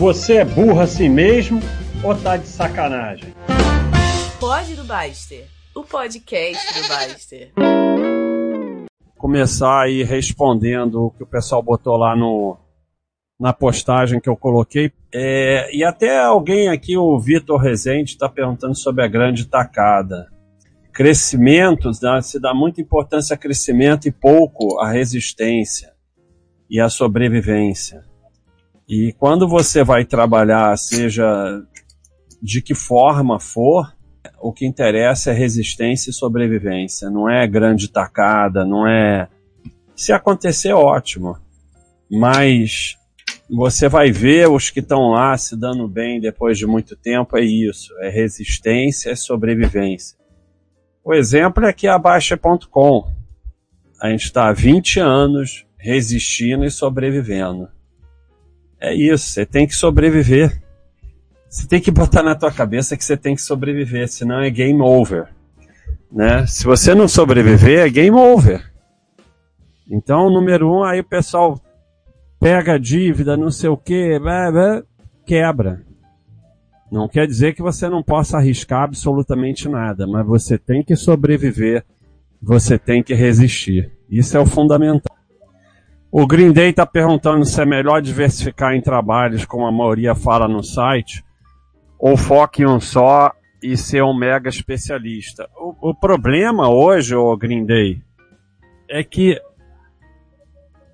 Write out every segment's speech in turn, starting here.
Você é burro assim mesmo ou tá de sacanagem? Pode do Baster, o podcast do Baster. Começar aí respondendo o que o pessoal botou lá no, na postagem que eu coloquei. É, e até alguém aqui, o Vitor Rezende, está perguntando sobre a grande tacada. Crescimento, né, se dá muita importância a crescimento e pouco a resistência e a sobrevivência. E quando você vai trabalhar, seja de que forma for, o que interessa é resistência e sobrevivência. Não é grande tacada, não é. Se acontecer, ótimo. Mas você vai ver os que estão lá se dando bem depois de muito tempo, é isso. É resistência e sobrevivência. O exemplo é aqui a Baixa.com. A gente está há 20 anos resistindo e sobrevivendo. É isso, você tem que sobreviver. Você tem que botar na tua cabeça que você tem que sobreviver, senão é game over. Né? Se você não sobreviver, é game over. Então, número um, aí o pessoal pega a dívida, não sei o que, quebra. Não quer dizer que você não possa arriscar absolutamente nada, mas você tem que sobreviver, você tem que resistir. Isso é o fundamental. O Green Day está perguntando se é melhor diversificar em trabalhos, como a maioria fala no site, ou foque em um só e ser um mega especialista. O, o problema hoje, o Green Day, é que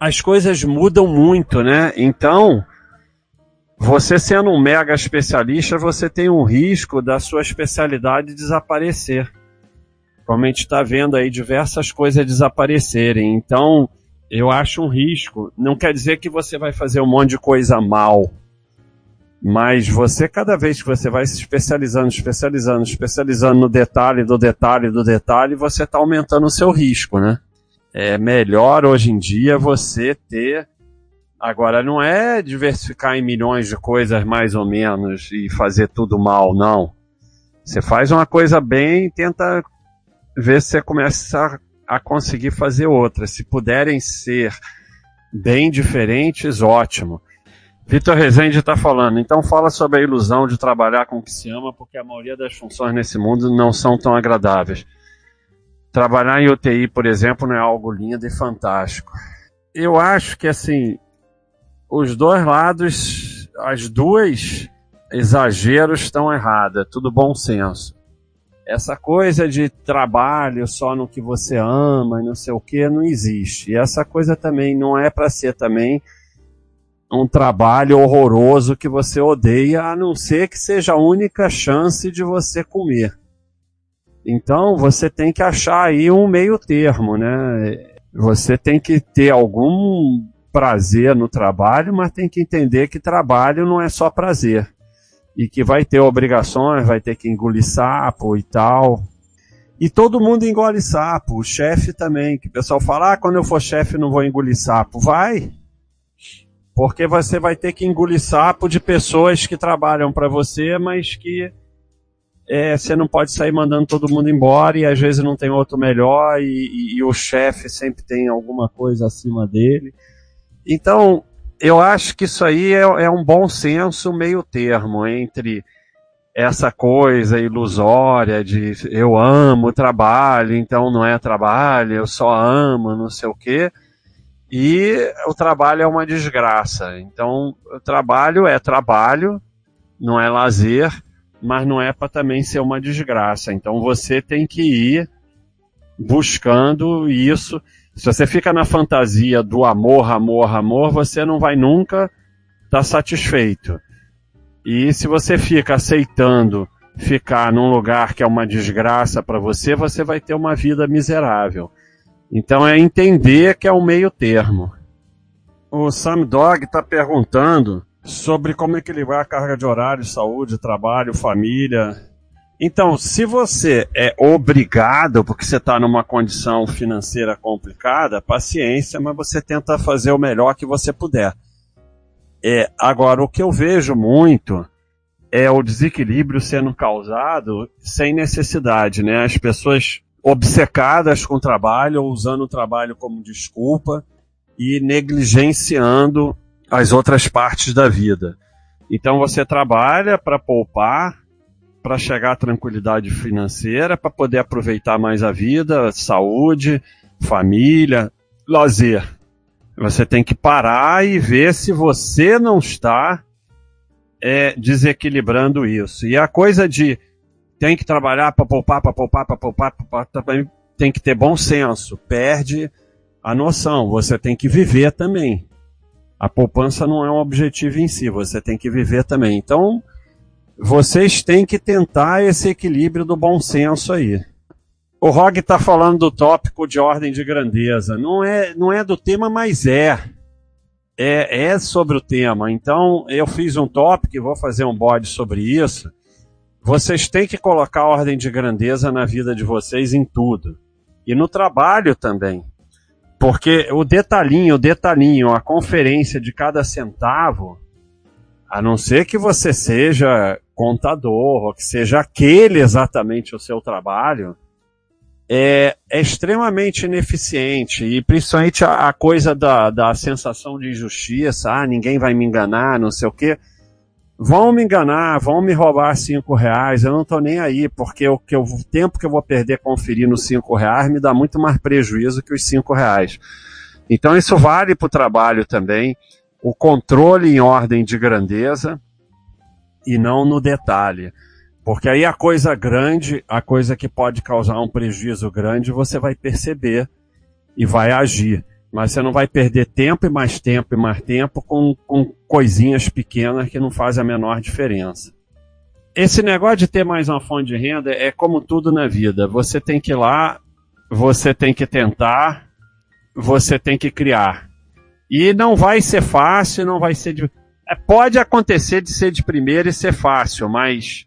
as coisas mudam muito, né? Então, você sendo um mega especialista, você tem um risco da sua especialidade desaparecer. Como a gente está vendo aí diversas coisas desaparecerem. Então, eu acho um risco. Não quer dizer que você vai fazer um monte de coisa mal. Mas você, cada vez que você vai se especializando, especializando, especializando no detalhe, do detalhe, do detalhe, você está aumentando o seu risco, né? É melhor hoje em dia você ter. Agora, não é diversificar em milhões de coisas mais ou menos e fazer tudo mal, não. Você faz uma coisa bem e tenta ver se você começa a conseguir fazer outras. Se puderem ser bem diferentes, ótimo. Vitor Rezende está falando, então fala sobre a ilusão de trabalhar com o que se ama, porque a maioria das funções nesse mundo não são tão agradáveis. Trabalhar em UTI, por exemplo, não é algo lindo e fantástico. Eu acho que assim, os dois lados, as duas exageros estão erradas, tudo bom senso essa coisa de trabalho só no que você ama e não sei o que não existe. E essa coisa também não é para ser também um trabalho horroroso que você odeia, a não ser que seja a única chance de você comer. Então você tem que achar aí um meio termo, né? Você tem que ter algum prazer no trabalho, mas tem que entender que trabalho não é só prazer e que vai ter obrigações, vai ter que engolir sapo e tal. E todo mundo engole sapo, o chefe também, que o pessoal fala, ah, quando eu for chefe não vou engolir sapo. Vai! Porque você vai ter que engolir sapo de pessoas que trabalham para você, mas que é, você não pode sair mandando todo mundo embora e às vezes não tem outro melhor e, e, e o chefe sempre tem alguma coisa acima dele. Então, eu acho que isso aí é, é um bom senso meio termo entre essa coisa ilusória de eu amo trabalho, então não é trabalho, eu só amo, não sei o quê. E o trabalho é uma desgraça. Então, o trabalho é trabalho, não é lazer, mas não é para também ser uma desgraça. Então, você tem que ir buscando isso se você fica na fantasia do amor, amor, amor, você não vai nunca estar tá satisfeito. E se você fica aceitando ficar num lugar que é uma desgraça para você, você vai ter uma vida miserável. Então é entender que é um meio termo. O Sam Dog está perguntando sobre como equilibrar a carga de horário, saúde, trabalho, família então, se você é obrigado, porque você está numa condição financeira complicada, paciência, mas você tenta fazer o melhor que você puder. É, agora, o que eu vejo muito é o desequilíbrio sendo causado sem necessidade, né? As pessoas obcecadas com o trabalho, usando o trabalho como desculpa e negligenciando as outras partes da vida. Então você trabalha para poupar, para chegar à tranquilidade financeira, para poder aproveitar mais a vida, saúde, família, lazer. Você tem que parar e ver se você não está é, desequilibrando isso. E a coisa de tem que trabalhar para poupar, para poupar, para poupar, poupar, também tem que ter bom senso. Perde a noção. Você tem que viver também. A poupança não é um objetivo em si, você tem que viver também. Então, vocês têm que tentar esse equilíbrio do bom senso aí. O Rog está falando do tópico de ordem de grandeza. Não é, não é do tema, mas é. é. É sobre o tema. Então, eu fiz um tópico e vou fazer um bode sobre isso. Vocês têm que colocar ordem de grandeza na vida de vocês em tudo. E no trabalho também. Porque o detalhinho, o detalhinho, a conferência de cada centavo, a não ser que você seja contador, ou que seja aquele exatamente o seu trabalho, é, é extremamente ineficiente. E principalmente a, a, coisa da, da sensação de injustiça, ah, ninguém vai me enganar, não sei o quê. Vão me enganar, vão me roubar cinco reais, eu não estou nem aí, porque o, que eu, o tempo que eu vou perder conferindo cinco reais me dá muito mais prejuízo que os cinco reais. Então isso vale para o trabalho também, o controle em ordem de grandeza e não no detalhe. Porque aí a coisa grande, a coisa que pode causar um prejuízo grande, você vai perceber e vai agir mas você não vai perder tempo e mais tempo e mais tempo com, com coisinhas pequenas que não fazem a menor diferença. Esse negócio de ter mais uma fonte de renda é como tudo na vida. Você tem que ir lá, você tem que tentar, você tem que criar. E não vai ser fácil, não vai ser pode acontecer de ser de primeira e ser fácil, mas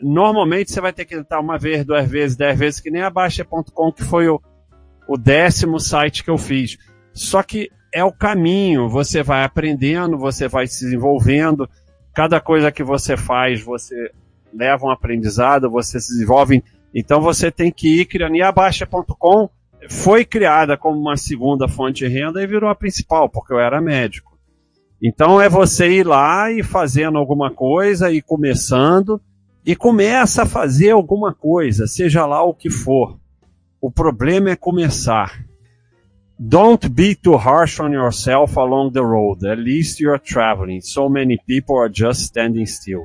normalmente você vai ter que tentar uma vez, duas vezes, dez vezes, que nem a Baixa.com, que foi o, o décimo site que eu fiz só que é o caminho, você vai aprendendo, você vai se desenvolvendo, cada coisa que você faz, você leva um aprendizado, você se desenvolve. Então você tem que ir criando. E a Baixa.com foi criada como uma segunda fonte de renda e virou a principal, porque eu era médico. Então é você ir lá e fazendo alguma coisa e começando, e começa a fazer alguma coisa, seja lá o que for. O problema é começar. Don't be too harsh on yourself along the road. At least you are traveling. So many people are just standing still.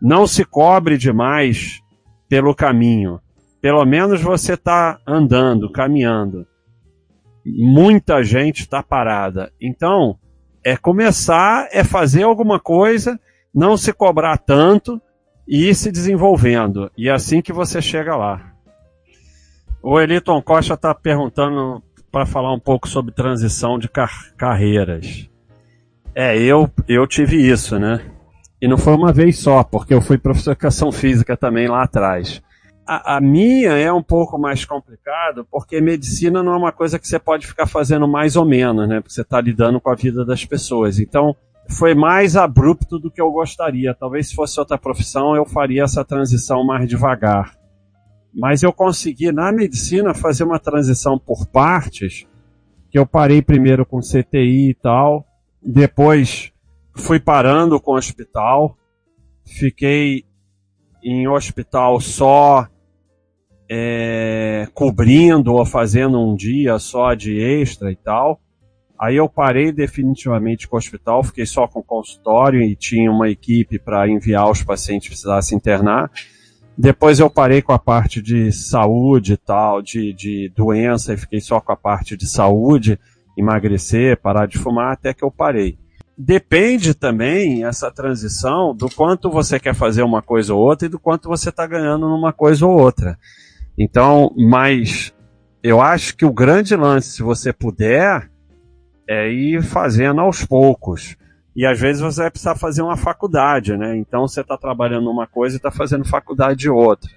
Não se cobre demais pelo caminho. Pelo menos você está andando, caminhando. Muita gente está parada. Então, é começar, é fazer alguma coisa, não se cobrar tanto e ir se desenvolvendo. E é assim que você chega lá. O Eliton Costa está perguntando para falar um pouco sobre transição de car carreiras. É, eu, eu tive isso, né? E não foi uma vez só, porque eu fui professor de educação física também lá atrás. A, a, minha é um pouco mais complicado, porque medicina não é uma coisa que você pode ficar fazendo mais ou menos, né? Porque você está lidando com a vida das pessoas. Então, foi mais abrupto do que eu gostaria. Talvez se fosse outra profissão, eu faria essa transição mais devagar. Mas eu consegui, na medicina, fazer uma transição por partes, que eu parei primeiro com CTI e tal, depois fui parando com o hospital, fiquei em hospital só é, cobrindo ou fazendo um dia só de extra e tal. Aí eu parei definitivamente com o hospital, fiquei só com o consultório e tinha uma equipe para enviar os pacientes que precisassem internar. Depois eu parei com a parte de saúde e tal, de, de doença, e fiquei só com a parte de saúde, emagrecer, parar de fumar, até que eu parei. Depende também essa transição do quanto você quer fazer uma coisa ou outra e do quanto você está ganhando numa coisa ou outra. Então, mas eu acho que o grande lance, se você puder, é ir fazendo aos poucos. E às vezes você vai precisar fazer uma faculdade, né? Então você está trabalhando numa coisa e está fazendo faculdade de outra.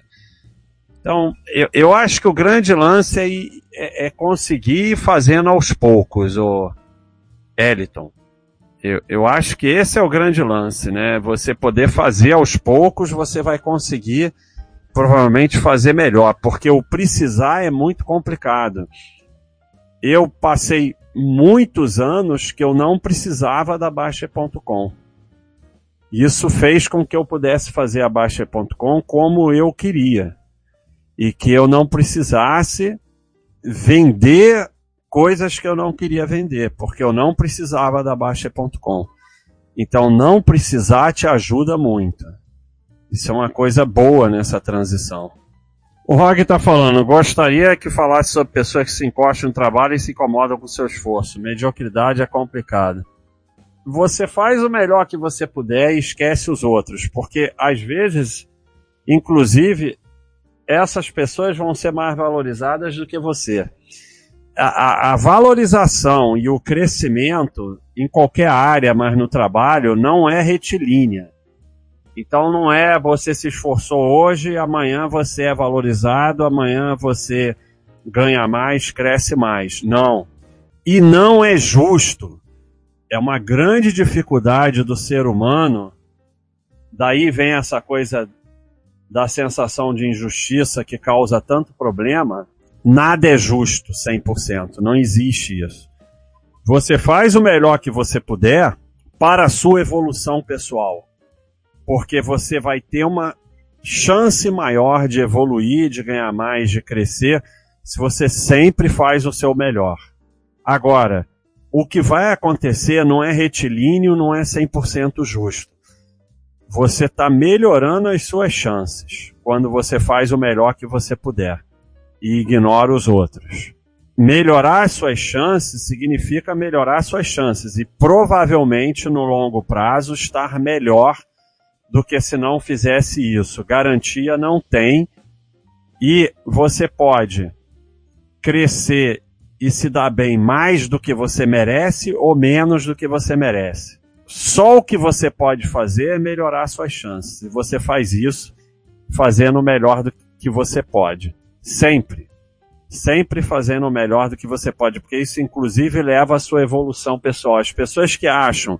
Então, eu, eu acho que o grande lance é, é, é conseguir ir fazendo aos poucos, o Eliton. Eu, eu acho que esse é o grande lance, né? Você poder fazer aos poucos, você vai conseguir provavelmente fazer melhor, porque o precisar é muito complicado. Eu passei muitos anos que eu não precisava da Baixa.com. Isso fez com que eu pudesse fazer a Baixa.com como eu queria. E que eu não precisasse vender coisas que eu não queria vender, porque eu não precisava da Baixa.com. Então, não precisar te ajuda muito. Isso é uma coisa boa nessa transição. O Rog está falando, gostaria que falasse sobre pessoas que se encostam no trabalho e se incomodam com seu esforço. Mediocridade é complicado. Você faz o melhor que você puder e esquece os outros, porque às vezes, inclusive, essas pessoas vão ser mais valorizadas do que você. A, a, a, valorização e o crescimento em qualquer área, mas no trabalho, não é retilínea. Então não é você se esforçou hoje, amanhã você é valorizado, amanhã você ganha mais, cresce mais. Não. E não é justo. É uma grande dificuldade do ser humano. Daí vem essa coisa da sensação de injustiça que causa tanto problema, nada é justo 100%, não existe isso. Você faz o melhor que você puder para a sua evolução pessoal, porque você vai ter uma chance maior de evoluir, de ganhar mais, de crescer, se você sempre faz o seu melhor. Agora, o que vai acontecer não é retilíneo, não é 100% justo você está melhorando as suas chances quando você faz o melhor que você puder e ignora os outros. Melhorar as suas chances significa melhorar as suas chances e provavelmente no longo prazo estar melhor do que se não fizesse isso. Garantia não tem e você pode crescer e se dar bem mais do que você merece ou menos do que você merece. Só o que você pode fazer é melhorar suas chances. E você faz isso fazendo o melhor do que você pode. Sempre. Sempre fazendo o melhor do que você pode, porque isso inclusive leva à sua evolução pessoal. As pessoas que acham,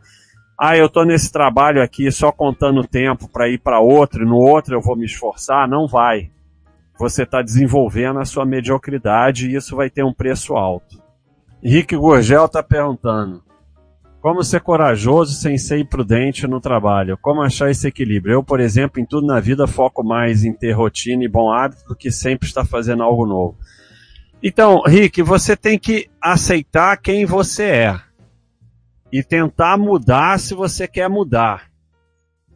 ah, eu estou nesse trabalho aqui só contando tempo para ir para outro, e no outro eu vou me esforçar, não vai. Você está desenvolvendo a sua mediocridade e isso vai ter um preço alto. Rick Gurgel está perguntando: como ser corajoso sem ser imprudente no trabalho? Como achar esse equilíbrio? Eu, por exemplo, em tudo na vida foco mais em ter rotina e bom hábito do que sempre estar fazendo algo novo. Então, Rick, você tem que aceitar quem você é e tentar mudar se você quer mudar.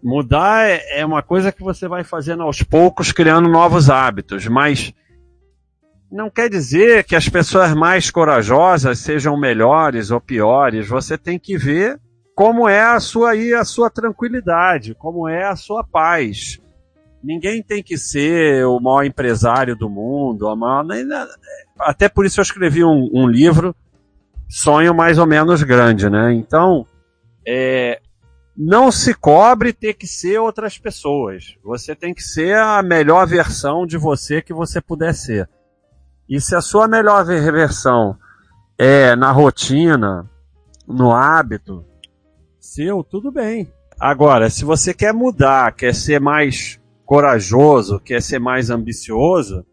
Mudar é, é uma coisa que você vai fazendo aos poucos, criando novos hábitos, mas não quer dizer que as pessoas mais corajosas sejam melhores ou piores. Você tem que ver como é a sua aí a sua tranquilidade, como é a sua paz. Ninguém tem que ser o maior empresário do mundo, maior, até por isso eu escrevi um, um, livro, sonho mais ou menos grande, né? Então, é, não se cobre ter que ser outras pessoas. Você tem que ser a melhor versão de você que você puder ser. E se a sua melhor reversão é na rotina, no hábito, seu, tudo bem. Agora, se você quer mudar, quer ser mais corajoso, quer ser mais ambicioso,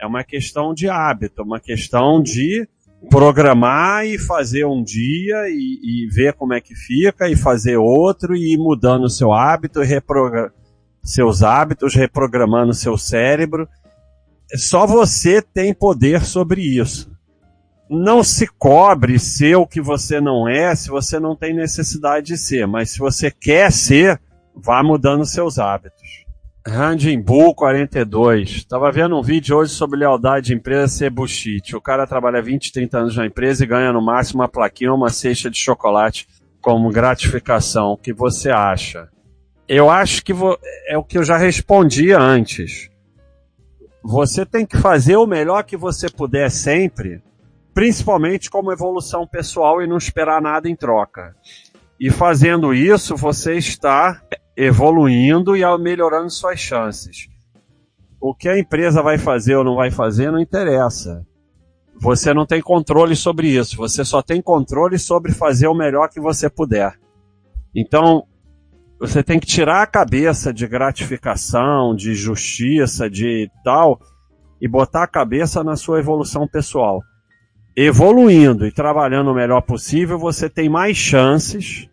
é uma questão de hábito, uma questão de programar e fazer um dia e, e, ver como é que fica e fazer outro e ir mudando o seu hábito, seus hábitos, reprogramando seu cérebro só você tem poder sobre isso. Não se cobre ser o que você não é se você não tem necessidade de ser, mas se você quer ser, vá mudando seus hábitos. Randin Bull 42. Estava vendo um vídeo hoje sobre lealdade de empresa ser bullshit. O cara trabalha 20, 30 anos na empresa e ganha no máximo uma plaquinha ou uma cesta de chocolate como gratificação. O que você acha? Eu acho que é o que eu já respondi antes. Você tem que fazer o melhor que você puder sempre, principalmente como evolução pessoal e não esperar nada em troca. E fazendo isso, você está evoluindo e melhorando suas chances. O que a empresa vai fazer ou não vai fazer não interessa. Você não tem controle sobre isso. Você só tem controle sobre fazer o melhor que você puder. Então, você tem que tirar a cabeça de gratificação, de justiça, de tal, e botar a cabeça na sua evolução pessoal. Evoluindo e trabalhando o melhor possível, você tem mais chances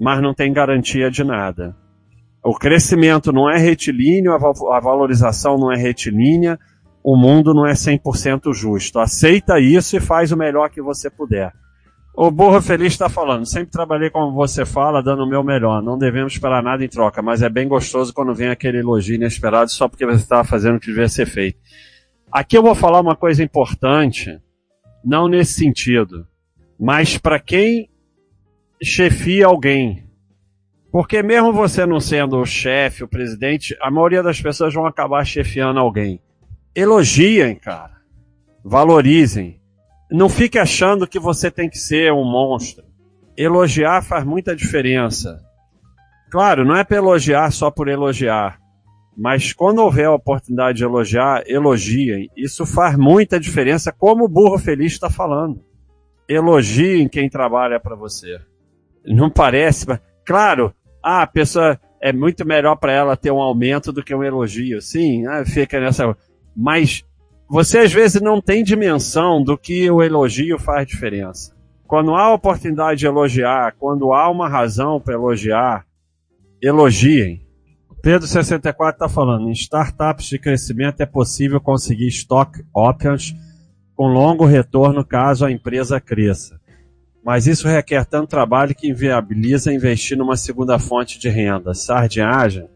mas não tem garantia de nada. O crescimento não é retilíneo, a valorização não é retilínea, o mundo não é 100% justo. Aceita isso e faz o melhor que você puder. O Burro Feliz está falando, sempre trabalhei como você fala, dando o meu melhor. Não devemos esperar nada em troca, mas é bem gostoso quando vem aquele elogio inesperado só porque você estava fazendo o que devia ser feito. Aqui eu vou falar uma coisa importante, não nesse sentido, mas para quem chefia alguém. Porque mesmo você não sendo o chefe, o presidente, a maioria das pessoas vão acabar chefiando alguém. Elogiem, cara. Valorizem. Não fique achando que você tem que ser um monstro. Elogiar faz muita diferença. Claro, não é para elogiar só por elogiar. Mas quando houver a oportunidade de elogiar, elogiem. Isso faz muita diferença, como o burro feliz está falando. Elogiem quem trabalha para você. Não parece, mas, claro, ah, a pessoa é muito melhor para ela ter um aumento do que um elogio. Sim, ah, fica nessa. Mas você às vezes não tem dimensão do que o elogio faz diferença. Quando há oportunidade de elogiar, quando há uma razão para elogiar, elogiem. Pedro 64 está falando, em startups de crescimento é possível conseguir stock options com longo retorno caso a empresa cresça. Mas isso requer tanto trabalho que inviabiliza investir numa segunda fonte de renda. Sardinhagem?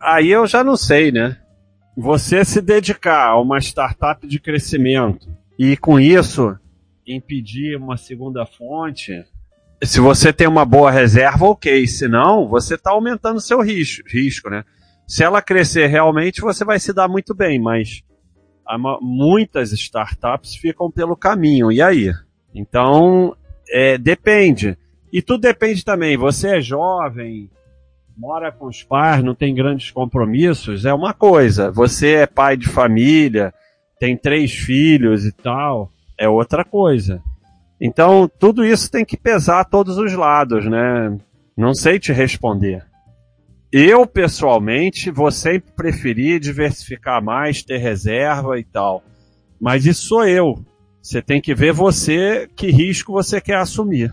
Aí eu já não sei, né? Você se dedicar a uma startup de crescimento e com isso impedir uma segunda fonte, se você tem uma boa reserva, ok. Se não, você está aumentando seu risco, risco, né? Se ela crescer realmente, você vai se dar muito bem, mas muitas startups ficam pelo caminho. E aí? Então, é, depende. E tudo depende também. Você é jovem, mora com os pais, não tem grandes compromissos, é uma coisa. Você é pai de família, tem três filhos e tal, é outra coisa. Então, tudo isso tem que pesar todos os lados, né? Não sei te responder. Eu, pessoalmente, vou sempre preferir diversificar mais, ter reserva e tal. Mas isso sou eu. Você tem que ver você que risco você quer assumir.